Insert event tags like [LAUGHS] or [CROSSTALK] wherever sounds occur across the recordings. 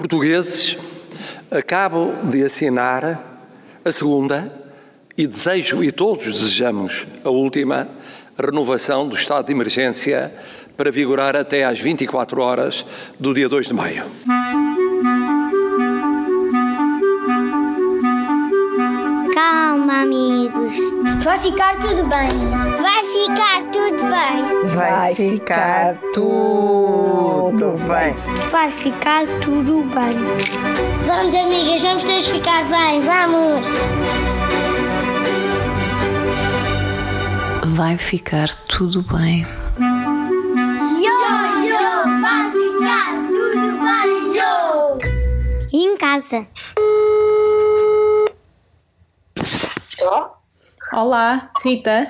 Portugueses, acabo de assinar a segunda e desejo, e todos desejamos, a última renovação do estado de emergência para vigorar até às 24 horas do dia 2 de maio. Amigos. Vai ficar tudo bem. Vai ficar tudo bem. Vai ficar tudo bem. Vai ficar tudo bem. Vamos, amigas, vamos todos ficar bem. Vamos. Vai ficar tudo bem. Yo, yo, vai ficar tudo bem, yo. Em casa? Estou? Olá, Rita.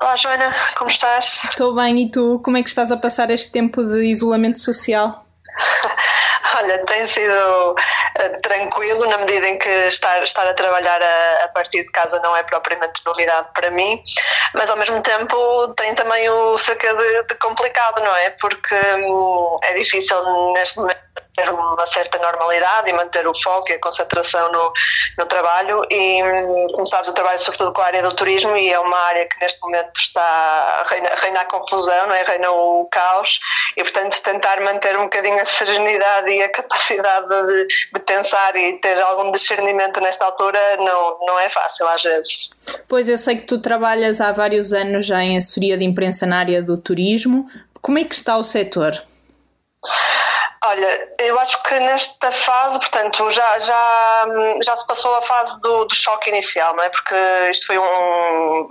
Olá, Joana, como estás? Estou bem e tu? Como é que estás a passar este tempo de isolamento social? [LAUGHS] Olha, tem sido uh, tranquilo na medida em que estar, estar a trabalhar a, a, partir de casa não é propriamente novidade para mim, mas ao mesmo tempo tem também o cerca de, de complicado, não é? Porque hum, é difícil neste momento ter uma certa normalidade e manter o foco e a concentração no, no trabalho e como sabes eu trabalho sobretudo com a área do turismo e é uma área que neste momento está reina, reina confusão, não é? reina o caos e portanto tentar manter um bocadinho a serenidade e a capacidade de, de pensar e ter algum discernimento nesta altura não, não é fácil às vezes. Pois eu sei que tu trabalhas há vários anos já em assessoria de imprensa na área do turismo, como é que está o setor? Olha, eu acho que nesta fase, portanto, já, já, já se passou a fase do, do choque inicial, não é? Porque isto foi um,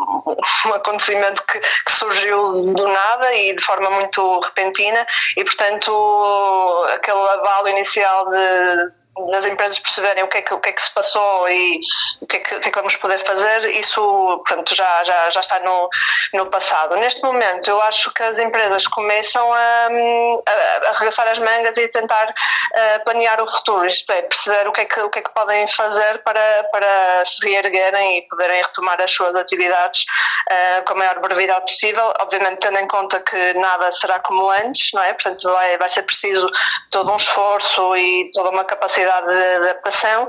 um acontecimento que, que, surgiu do nada e de forma muito repentina e, portanto, aquele avalo inicial de nas empresas perceberem o que, é que, o que é que se passou e o que é que, o que, é que vamos poder fazer, isso pronto, já, já, já está no, no passado. Neste momento, eu acho que as empresas começam a, a, arregaçar as mangas e tentar a, planear o futuro, isto é, perceber o que é que, o que, é que podem fazer para, para se reerguerem e poderem retomar as suas atividades uh, com a maior brevidade possível, obviamente tendo em conta que nada será como antes, não é? Portanto, vai, vai ser preciso todo um esforço e toda uma capacidade capacidade de adaptação,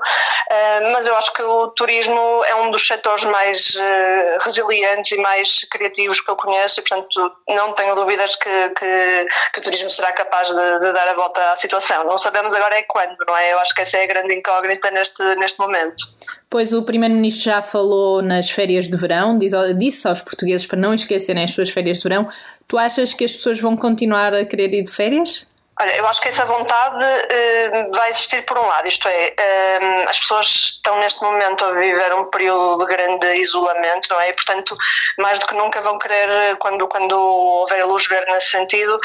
eh, mas eu acho que o turismo é um dos setores mais eh, resilientes e mais criativos que eu conheço e, portanto, não tenho dúvidas que, que, que o turismo será capaz de, de, dar a volta à situação. Não sabemos agora é quando, não é? Eu acho que essa é a grande incógnita neste, neste momento. Pois o Primeiro-Ministro já falou nas férias de verão, disse aos portugueses para não esquecerem as suas férias de verão. Tu achas que as pessoas vão continuar a querer ir de férias? Olha, eu acho que essa vontade uh, vai existir por um lado, isto é, uh, as pessoas estão neste momento a viver um período de grande isolamento, não é? E, portanto, mais do que nunca vão querer, quando, quando houver luz verde nesse sentido,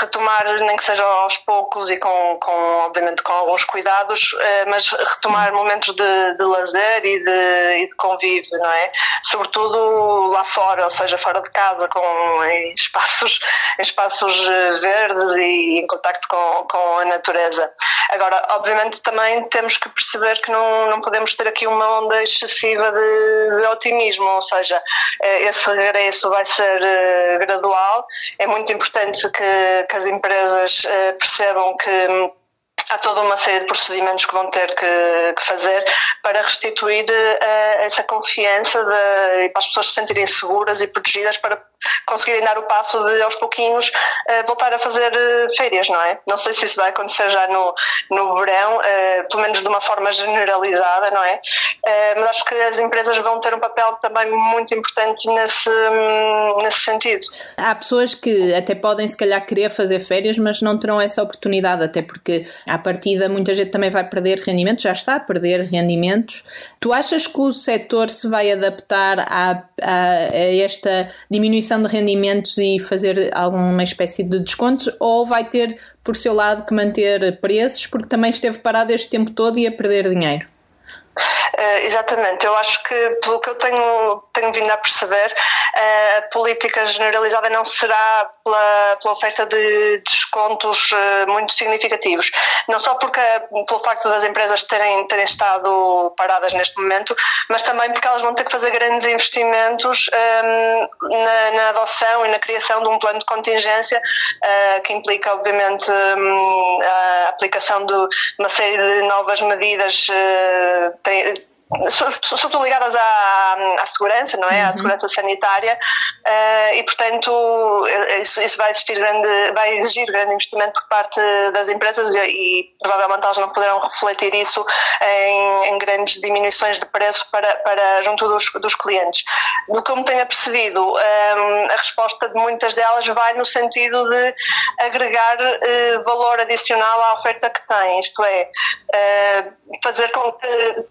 retomar, nem que seja aos poucos e com, com obviamente, com alguns cuidados, uh, mas retomar momentos de, de lazer e de, e de convívio, não é? Sobretudo lá fora, ou seja, fora de casa, com em espaços, em espaços verdes e em contacto contacto com, com a natureza. Agora, obviamente, também temos que perceber que não, não podemos ter aqui uma onda excessiva de, de otimismo, ou seja, eh, esse regresso vai ser eh, gradual. É muito importante que, que as empresas eh, percebam que há toda uma série de procedimentos que vão ter que, que fazer para restituir uh, essa confiança de, e para as pessoas se sentirem seguras e protegidas para conseguirem dar o passo de aos pouquinhos uh, voltar a fazer uh, férias, não é? Não sei se isso vai acontecer já no, no verão, pelo menos de uma forma generalizada, não é? mas acho que as empresas vão ter um papel também muito importante nesse, um, nesse sentido. Há pessoas que até podem se calhar querer fazer férias, mas não terão essa oportunidade, até porque à partida muita gente também vai perder rendimentos, já está a perder rendimentos. Tu achas que o setor se vai adaptar a, a, a esta diminuição de rendimentos e fazer alguma espécie de descontos ou vai ter por seu lado que manter preços porque também esteve parado este tempo todo e a perder dinheiro? Uh, exatamente, eu acho que pelo que eu tenho, tenho vindo a perceber, uh, a política generalizada não será pela, pela oferta de descontos uh, muito significativos. Não só porque, pelo facto das empresas terem, terem estado paradas neste momento, mas também porque elas vão ter que fazer grandes investimentos um, na, na, adoção e na criação de um plano de contingência uh, que implica, obviamente, um, a aplicação de uma série de novas medidas. Uh, tem, sobretudo ligadas à, à segurança, não é? Uhum. À segurança sanitária uh, e, portanto, isso, isso, vai, grande, vai exigir grande investimento por parte das empresas e, e provavelmente elas não poderão refletir isso em, em, grandes diminuições de preço para, para junto dos, dos clientes. Do que eu me tenho percebido, um, a resposta de muitas delas vai no sentido de agregar uh, valor adicional à oferta que têm, isto é, uh, fazer com que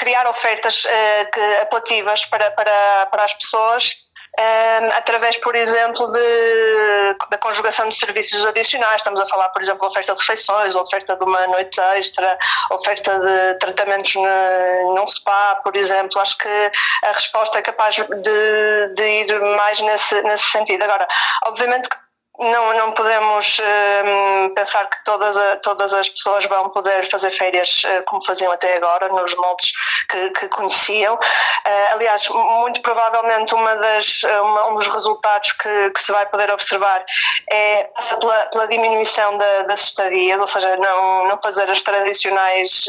criar ofertas uh, que, apelativas para, para, para as pessoas um, ehm, através, por exemplo, de, da conjugação de serviços adicionais. Estamos a falar, por exemplo, oferta de refeições, oferta de uma noite extra, oferta de tratamentos num spa, por exemplo. Acho que a resposta é capaz de, de ir mais nesse, nesse sentido. Agora, obviamente que não, não podemos um, pensar que todas, a, todas as pessoas vão poder fazer férias uh, como faziam até agora, nos moldes que, que conheciam. Uh, aliás, muito provavelmente uma das, uma, um dos resultados que, que, se vai poder observar é pela, pela diminuição da, das estadias, ou seja, não, não fazer as tradicionais,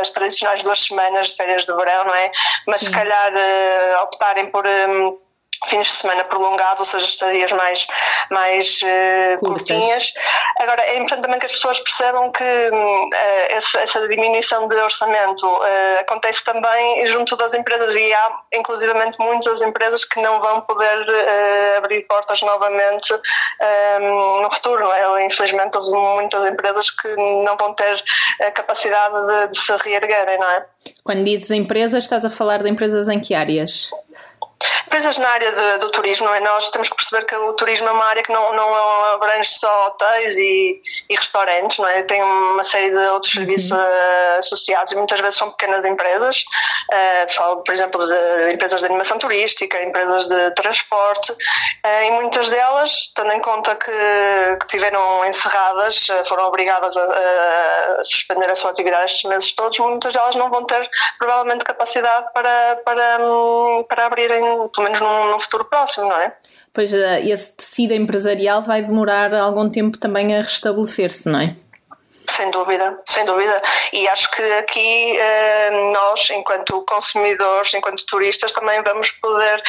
as tradicionais duas semanas de férias de verão, não é? Mas Sim. se calhar optarem por. Um, fins de semana prolongados, ou seja, estadias mais, mais uh, curtinhas. Agora, é importante também que as pessoas percebam que uh, essa, essa, diminuição de orçamento uh, acontece também junto das empresas e há, inclusivamente, muitas empresas que não vão poder abrir portas novamente no futuro, é? Infelizmente, houve muitas empresas que não vão ter a capacidade de, de se reerguerem, não é? Quando dizes empresas, estás a falar de empresas em que áreas? Empresas na área de, do turismo, não é? Nós temos que perceber que o turismo é uma área que não, não abrange só hotéis e, e restaurantes, não é? Tem uma série de outros uhum. serviços uh, associados e muitas vezes são pequenas empresas. Uh, falo, por exemplo, de empresas de animação turística, empresas de transporte uh, e muitas delas, tendo em conta que, que tiveram encerradas, foram obrigadas a, a, suspender a sua atividade estes meses todos, muitas delas não vão ter provavelmente capacidade para, para, hum, para abrirem pelo menos num, num futuro próximo, não é? Pois eh, esse tecido empresarial vai demorar algum tempo também a restabelecer-se, não é? Sem dúvida, sem dúvida. E acho que aqui eh, nós, enquanto consumidores, enquanto turistas, também vamos poder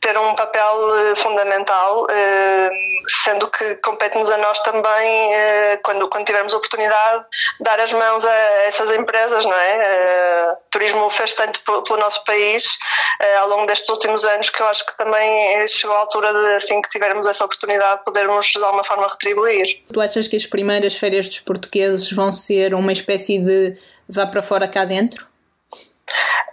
ter um papel eh, fundamental, eh, sendo que compete-nos a nós também, quando, quando tivermos a oportunidade, dar as mãos a essas empresas, não é? O turismo fez tanto pelo nosso país ao longo destes últimos anos que eu acho que também chegou à altura de, assim que tivermos essa oportunidade, podermos de alguma forma retribuir. Tu achas que as primeiras férias dos portugueses vão ser uma espécie de vá para fora cá dentro?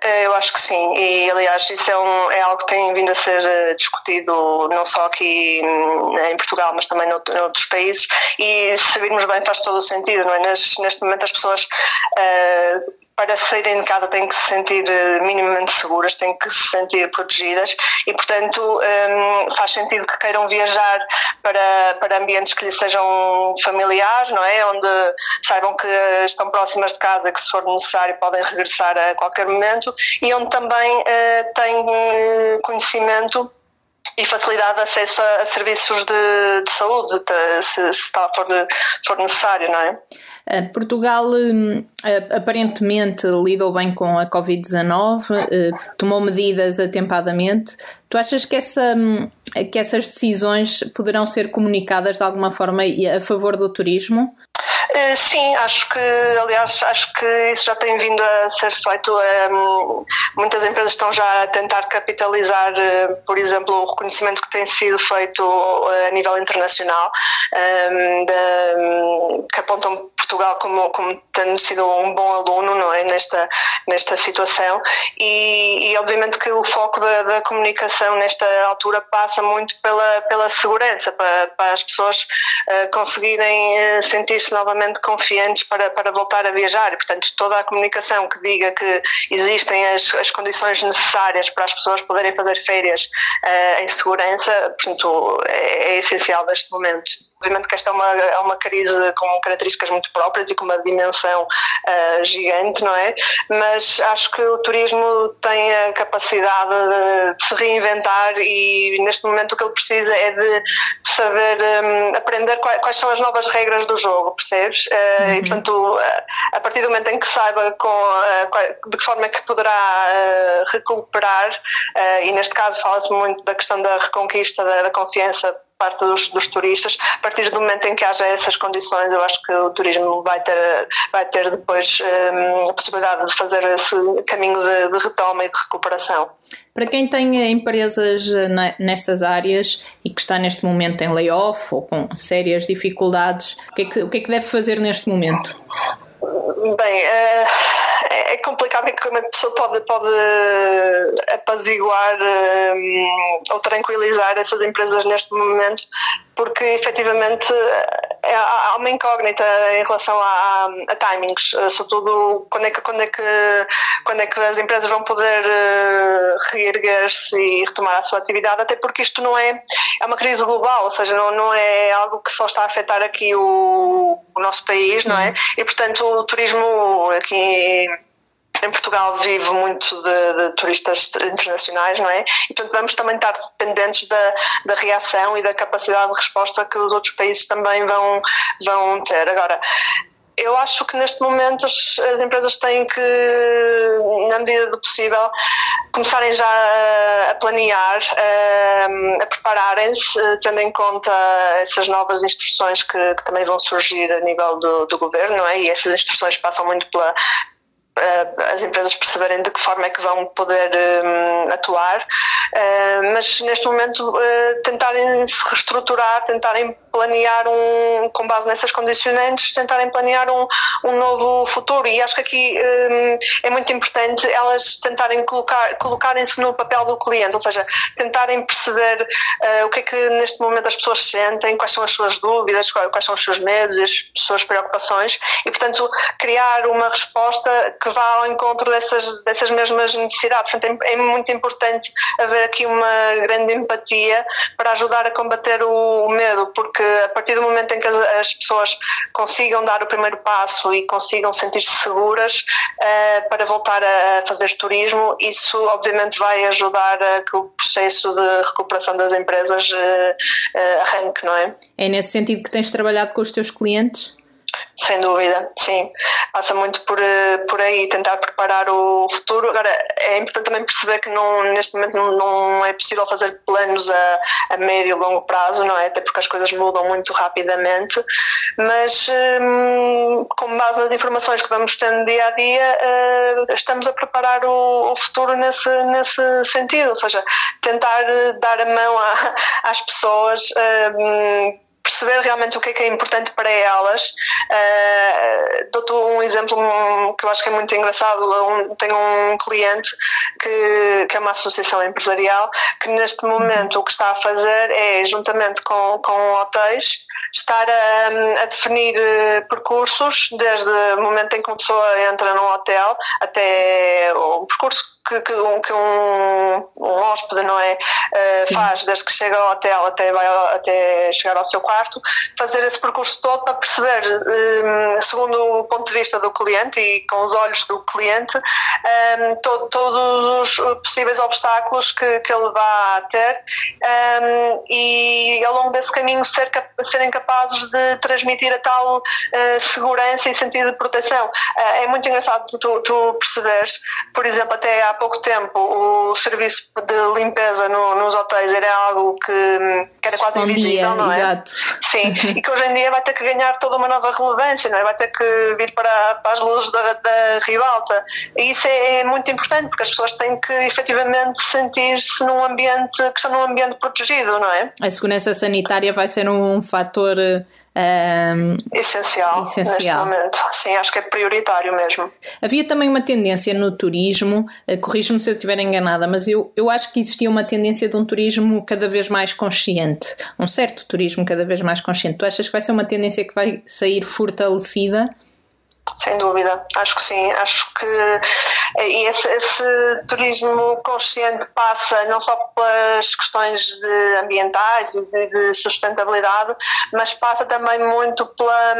Eh, eu acho que sim, e aliás isso é, um, é algo que tem vindo a ser eh, discutido não só aqui em Portugal, mas também noutros países, e se virmos bem faz todo o sentido, não é? Neste, neste momento as pessoas uh, para saírem de casa têm que se sentir eh, minimamente seguras, têm que se sentir protegidas e, portanto, um, faz sentido que queiram viajar para, para ambientes que lhes sejam familiares, não é? Onde saibam que estão próximas de casa, que se for necessário podem regressar a qualquer momento e onde também uh, têm uh, conhecimento e facilidade de acesso a, a serviços de, de saúde, de, se, se tal for, for necessário, não é? Eh, Portugal hum, aparentemente lidou bem com a Covid-19, eh, tomou medidas atempadamente. Tu achas que, essa, hum, que essas decisões poderão ser comunicadas de alguma forma a favor do turismo? Eh, sim, acho que, aliás, acho que isso já tem vindo a ser feito. Um, muitas empresas estão já a tentar capitalizar, uh, por exemplo, o reconhecimento que tem sido feito a nível internacional, de, que apontam Portugal como, como tendo sido um bom aluno não é, nesta, nesta situação. E, e obviamente que o foco da, da comunicação nesta altura passa passa muito pela, pela segurança, para, para as pessoas uh, conseguirem uh, sentir-se novamente confiantes para, para voltar a viajar. E, portanto, toda a comunicação que diga que existem as, as condições necessárias para as pessoas poderem fazer férias uh, em segurança, portanto, é, é essencial neste momento. Obviamente que esta é uma, é uma crise com características muito próprias e com uma dimensão uh, gigante, não é? Mas acho que o turismo tem a capacidade de, de se reinventar e neste momento o que ele precisa é de, saber um, aprender quais, quais, são as novas regras do jogo, percebes? Uh, uhum. E portanto, a partir do momento em que saiba com, uh, de que forma é que poderá recuperar, e neste caso fala-se muito da questão da reconquista da, da confiança parte dos, dos, turistas. A partir do momento em que haja essas condições, eu acho que o turismo vai ter, vai ter depois um, a possibilidade de fazer esse caminho de, de, retoma e de recuperação. Para quem tem empresas eh, nessas áreas e que está neste momento em layoff ou com sérias dificuldades, o que é que, o que, é que deve fazer neste momento? Bem, uh, é complicado como a pessoa pode, pode apaziguar um, ou tranquilizar essas empresas neste momento, porque efetivamente é, há uma incógnita em relação a, a, timings, sobretudo quando é, que, quando, é que, quando é que as empresas vão poder reerguer-se e retomar a sua atividade, até porque isto não é, é uma crise global, ou seja, não, não é algo que só está a afetar aqui o, o nosso país, Sim. não é? E portanto o turismo aqui em Portugal vive muito de, de, turistas internacionais, não é? E portanto vamos também estar dependentes da, da reação e da capacidade de resposta que os outros países também vão, vão ter. Agora, eu acho que neste momento as, as, empresas têm que, na medida do possível, começarem já a, a planear, a, a prepararem-se, tendo em conta essas novas instruções que, que, também vão surgir a nível do, do governo, não é? E essas instruções passam muito pela as empresas perceberem de que forma é que vão poder um, atuar, uh, mas neste momento uh, tentarem se reestruturar, tentarem planear um, com base nessas condicionantes, tentarem planear um, um novo futuro. E acho que aqui um, é muito importante elas tentarem colocar, colocarem-se no papel do cliente, ou seja, tentarem perceber uh, o que é que neste momento as pessoas sentem, quais são as suas dúvidas, quais são os seus medos, as suas preocupações. E portanto criar uma resposta que que vá ao encontro dessas, dessas mesmas necessidades. Portanto, é, é, muito importante haver aqui uma grande empatia para ajudar a combater o, medo, porque a partir do momento em que as, as pessoas consigam dar o primeiro passo e consigam sentir-se seguras uh, para voltar a fazer turismo, isso obviamente vai ajudar a que o processo de recuperação das empresas uh, uh, arranque, não é? É nesse sentido que tens trabalhado com os teus clientes? Sem dúvida, sim. Passa muito por, eh, por aí, tentar preparar o futuro. Agora, é importante também perceber que não, neste momento não, não é possível fazer planos a, a médio e longo prazo, não é? Até porque as coisas mudam muito rapidamente. Mas, hum, com base nas informações que vamos tendo dia a dia, uh, estamos a preparar o, o, futuro nesse, nesse sentido. Ou seja, tentar dar a mão a, às pessoas. Uh, perceber realmente o que é que é importante para elas. Uh, Dou-te um exemplo que eu acho que é muito engraçado. Um, tenho um cliente que, que é uma associação empresarial que neste momento o que está a fazer é, juntamente com, com hotéis, estar a, a definir eh, percursos desde o momento em que uma pessoa entra num hotel até o percurso que, que, um, que um, um hóspede não é, uh, faz desde que chega ao hotel até, vai, até chegar ao seu quarto, fazer esse percurso todo para perceber, um, segundo o ponto de vista do cliente e com os olhos do cliente, um, to, todos os possíveis obstáculos que, que ele vai ter e ao longo desse caminho ser, serem capazes de transmitir a tal uh, segurança e sentido de proteção. Uh, é muito engraçado tu, tu perceberes, por exemplo, até há pouco tempo o serviço de limpeza no, nos hotéis era algo que, que era quase invisível, não é? Exato. Sim, [LAUGHS] e que hoje em dia vai ter que ganhar toda uma nova relevância, não é? vai ter que vir para, para as luzes da, da ribalta. E isso é, é, muito importante porque as pessoas têm que efetivamente sentir-se num ambiente que estão num ambiente protegido, não é? A segurança sanitária vai ser um fator Um, essencial, essencial neste momento. Sim, acho que é prioritário mesmo. Havia também uma tendência no turismo, uh, corrijo-me se eu estiver enganada, mas eu, eu acho que existia uma tendência de um turismo cada vez mais consciente, um certo turismo cada vez mais consciente. Tu achas que vai ser uma tendência que vai sair fortalecida? Sem dúvida, acho que sim. Acho que eh, esse, esse, turismo consciente passa não só pelas questões de ambientais e de, de, sustentabilidade, mas passa também muito pela,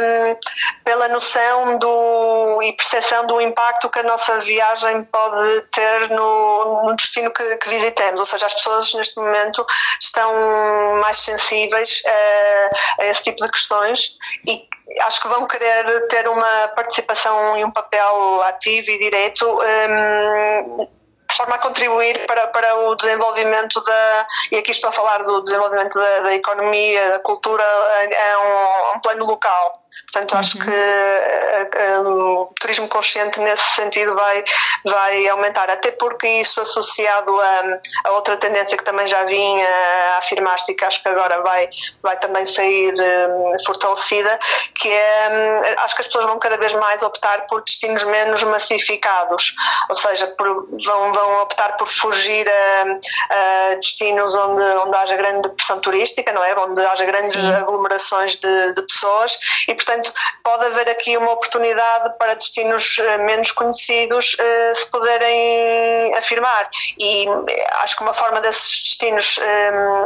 pela noção do, e percepção do impacto que a nossa viagem pode ter no, no destino que, que, visitemos. Ou seja, as pessoas neste momento estão mais sensíveis a, a esse tipo de questões e acho que vão querer ter uma participação e um papel ativo e direto um, de forma a contribuir para, para o desenvolvimento da, e aqui estou a falar do desenvolvimento da, da economia, da cultura a, um, a um plano local. Portanto, acho uhum. que uh, uh, o turismo consciente nesse sentido vai, vai aumentar, até porque isso associado a, a outra tendência que também já vinha a afirmar-se e que acho que agora vai, vai também sair um, fortalecida, que é, um, acho que as pessoas vão cada vez mais optar por destinos menos massificados, ou seja, por, vão, vão optar por fugir a, a, destinos onde, onde haja grande pressão turística, não é? Onde haja grandes Sim. aglomerações de, de pessoas e, portanto, pode haver aqui uma oportunidade para destinos eh, menos conhecidos uh, se poderem afirmar. E eh, acho que uma forma desses destinos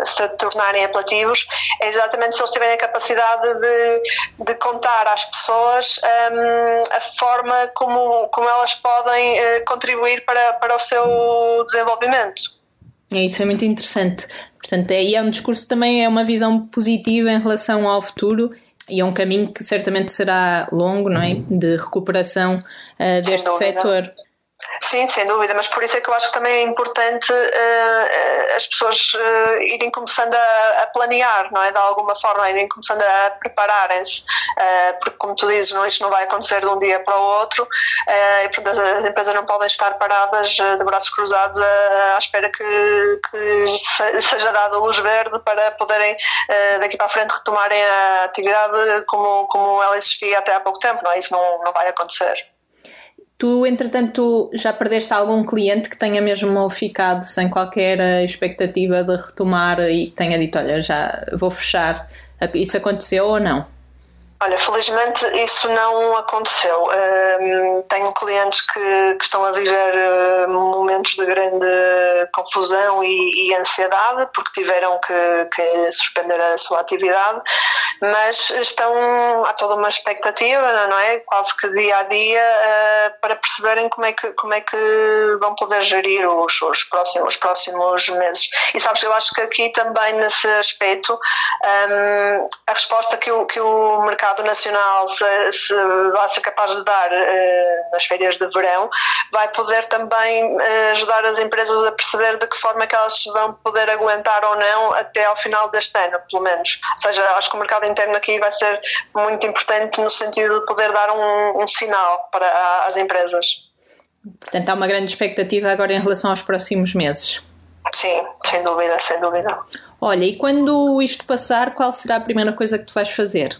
se tornarem apelativos é exatamente se eles tiverem a capacidade de, de contar às pessoas a forma como, como elas podem contribuir para, para o seu desenvolvimento. É, isso é muito interessante. Portanto, é, é um discurso também, é uma visão positiva em relação ao futuro e é um caminho que certamente será longo, não é? De recuperação uh, deste setor. Sim, sem dúvida, mas por isso é que eu acho que também é importante uh, as pessoas uh, irem começando a, a, planear, não é? De alguma forma, irem começando a prepararem-se, uh, porque como tu dizes, não, isto não vai acontecer de um dia para o outro, e portanto as, empresas não podem estar paradas de braços cruzados à, à espera que, que, seja dada luz verde para poderem daqui para a frente retomarem a atividade como, como ela existia até há pouco tempo, não é? Isso não, não vai acontecer. Tu, entretanto, já perdeste algum cliente que tenha mesmo ficado sem qualquer expectativa de retomar e tenha dito: Olha, já vou fechar. Isso aconteceu ou não? Olha, felizmente isso não aconteceu. Tenho clientes que, que, estão a viver uh, momentos de grande confusão e, e ansiedade porque tiveram que, que, suspender a sua atividade, mas estão há toda uma expectativa, não é? Quase que dia a dia uh, para perceberem como é que como é que vão poder gerir os, os próximos os próximos meses. E sabes, eu acho que aqui também nesse aspecto a resposta que o que o mercado mercado nacional se, se vai ser capaz de dar uh, nas férias de verão, vai poder também uh, ajudar as empresas a perceber de que forma que elas vão poder aguentar ou não até ao final deste ano, pelo menos. Ou seja, acho que o mercado interno aqui vai ser muito importante no sentido de poder dar um, um sinal para as empresas. Portanto, há uma grande expectativa agora em relação aos próximos meses. Sim, sem dúvida, sem dúvida. Olha, e quando isto passar, qual será a primeira coisa que tu vais fazer?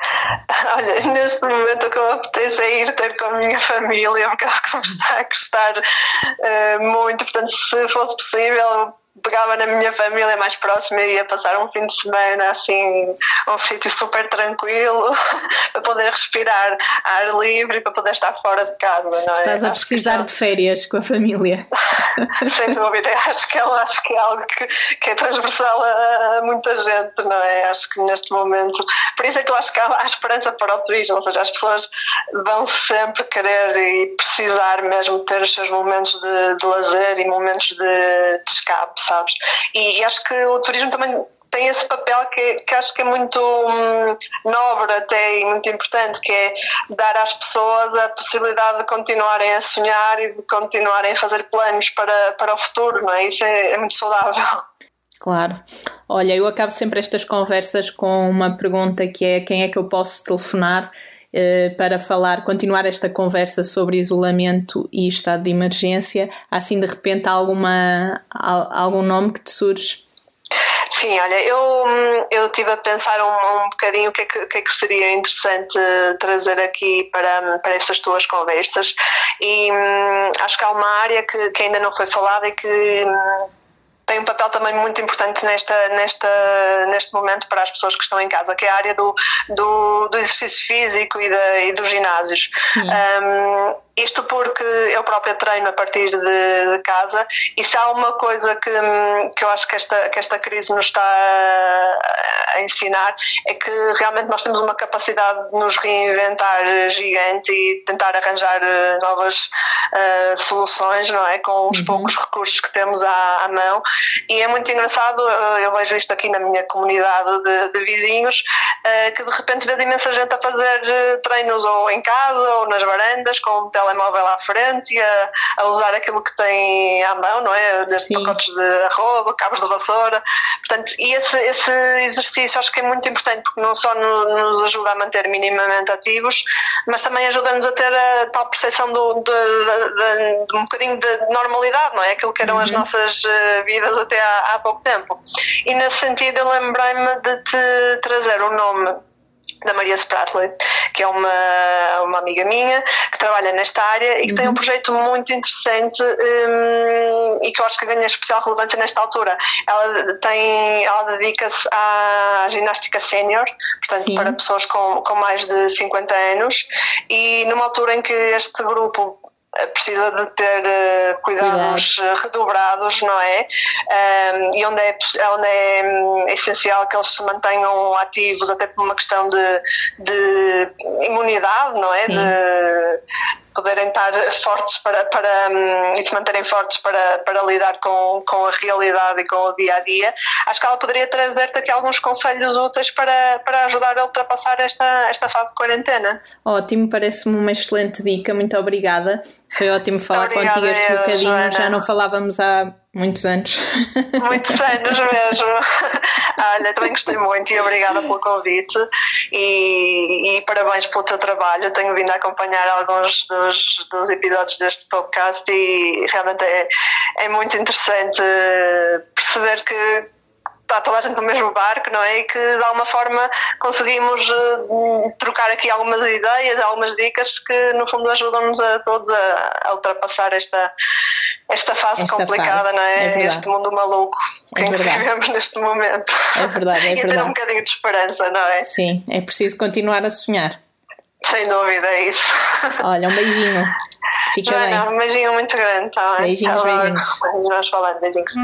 [LAUGHS] Olha, neste momento o que eu apetece é ir ter com a minha família, porque é o que me está a gostar uh, muito. Portanto, se fosse possível, pegava na minha família mais próxima e ia passar um fim de semana assim, um sítio super tranquilo [LAUGHS] para poder respirar ar livre e para poder estar fora de casa. Não é? Estás a precisar de férias com a família. [LAUGHS] Sem dúvida, acho que, é, acho que é algo que, que é transversal a, a, muita gente, não é? Acho que neste momento, por isso é que eu acho que há, há esperança para o turismo, ou seja, as pessoas vão sempre querer e precisar mesmo ter os seus momentos de, de lazer e momentos de, de escape sabes? E, e acho que o turismo também tem esse papel que, que acho que é muito hum, nobre até e muito importante, que é dar às pessoas a possibilidade de continuarem a sonhar e de continuarem a fazer planos para, para o futuro, não é? Isso é, é muito saudável. Claro. Olha, eu acabo sempre estas conversas com uma pergunta que é quem é que eu posso telefonar para falar, continuar esta conversa sobre isolamento e estado de emergência? Há assim de repente alguma, algum nome que te surge? Sim, olha, eu, eu estive a pensar um, um bocadinho o que, é que, que, é que seria interessante trazer aqui para, para essas tuas conversas e hum, acho que há uma área que, que ainda não foi falada e que hum, tem um papel também muito importante nesta, nesta, neste momento para as pessoas que estão em casa, que é a área do, do, do exercício físico e, da, e dos ginásios. Um, isto porque eu própria treino a partir de, de, casa e se há uma coisa que, que eu acho que esta, que esta crise nos está a, a ensinar é que realmente nós temos uma capacidade de nos reinventar gigante e tentar arranjar eh, novas uh, soluções, não é? Com os uhum. poucos recursos que temos à, à, mão e é muito engraçado, eh, eu vejo isto aqui na minha comunidade de, de vizinhos, uh, que de repente vês imensa gente a fazer treinos ou em casa ou nas varandas com telemóvel à frente e a, a, usar aquilo que tem à mão, não é? Desde pacotes de arroz ou cabos de vassoura. Portanto, e esse, esse exercício acho que é muito importante porque não só no, nos ajuda a manter minimamente ativos, mas também ajuda-nos a ter a tal percepção do, de, de, de, um bocadinho de normalidade, não é? Aquilo que eram uhum. as nossas eh, vidas até há, há pouco tempo. E nesse sentido eu lembrei-me de te trazer o nome da Maria Spratley, que é uma, uma amiga minha que trabalha nesta área e que uhum. tem um uhum. projeto muito interessante um, e que eu acho que ganha especial relevância nesta altura. Ela tem, ela dedica-se à ginástica sénior, portanto Sim. para pessoas com, com mais de 50 anos e numa altura em que este grupo precisa de ter uh, cuidados Cuidado. Eh, redobrados, não é? Um, e onde é, onde é um, essencial que eles se mantenham ativos, até por uma questão de, de imunidade, não é? De, poderem estar fortes para, para um, e se manterem fortes para, para lidar com, com a realidade e com o dia a dia, acho que ela poderia trazer-te aqui alguns conselhos úteis para, para ajudar a ultrapassar esta, esta fase de quarentena. Ótimo, parece-me uma excelente dica, muito obrigada. Foi ótimo falar obrigada contigo este bocadinho, Joana. já não falávamos há Muitos anos. Muitos anos mesmo. [LAUGHS] Olha, também gostei muito e obrigada pelo convite e, e, parabéns pelo teu trabalho. Tenho vindo a acompanhar alguns dos, dos episódios deste podcast e realmente é, é muito interessante perceber que está toda a gente no mesmo barco, não é? E que de alguma forma conseguimos uh, trocar aqui algumas ideias, algumas dicas que no fundo ajudam-nos a todos a, a, ultrapassar esta, esta fase esta complicada, fase. não é? é este mundo maluco que é vivemos neste momento. É verdade, é [LAUGHS] e verdade. ter um bocadinho de esperança, não é? Sim, é preciso continuar a sonhar. Sem dúvida, é isso. [LAUGHS] Olha, um beijinho. Fica Joana, bem. um beijinho muito grande, tá? Beijinhos, beijinhos. Vamos falando, beijinhos.